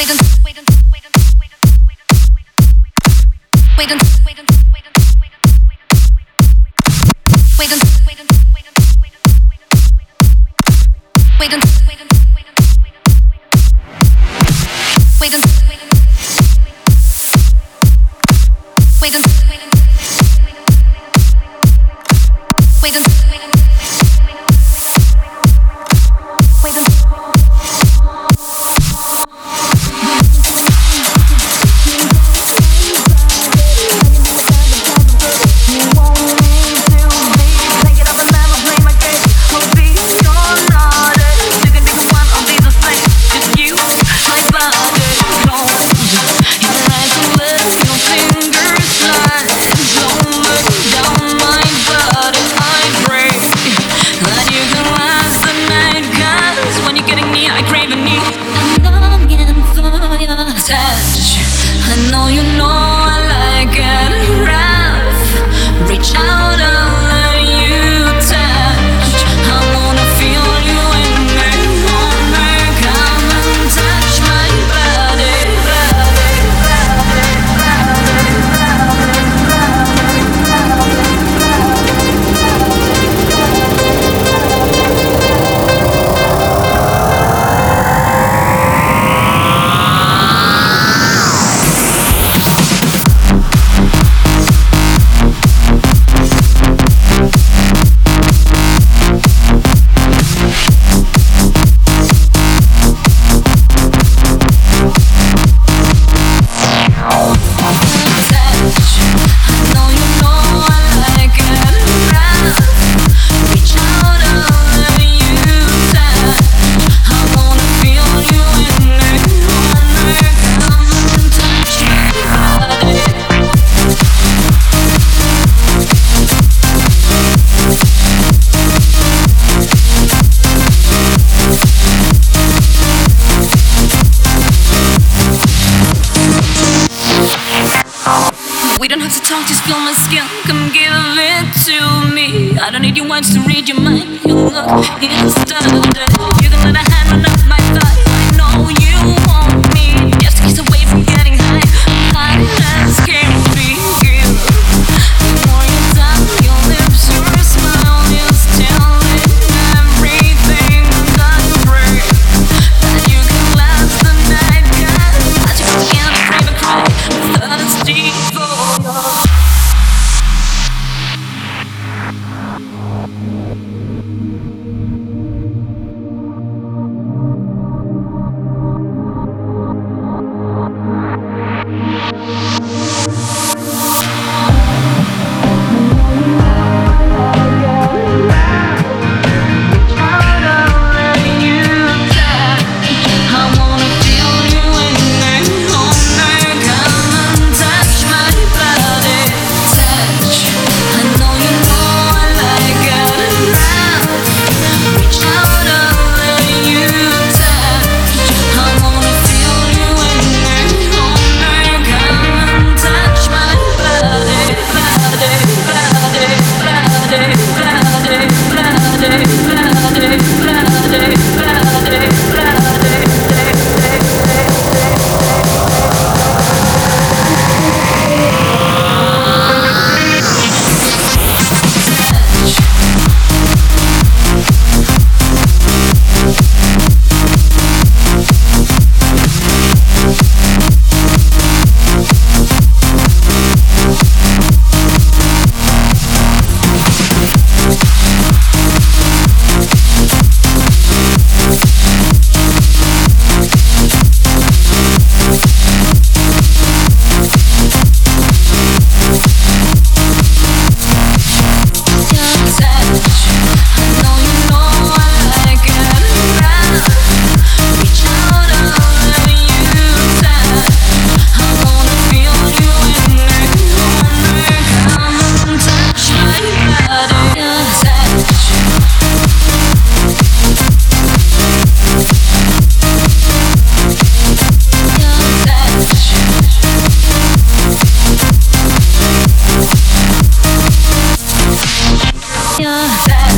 We don't have to talk, just feel my skin. Come give it to me. I don't need your words to read your mind. You look in the You can let Yeah.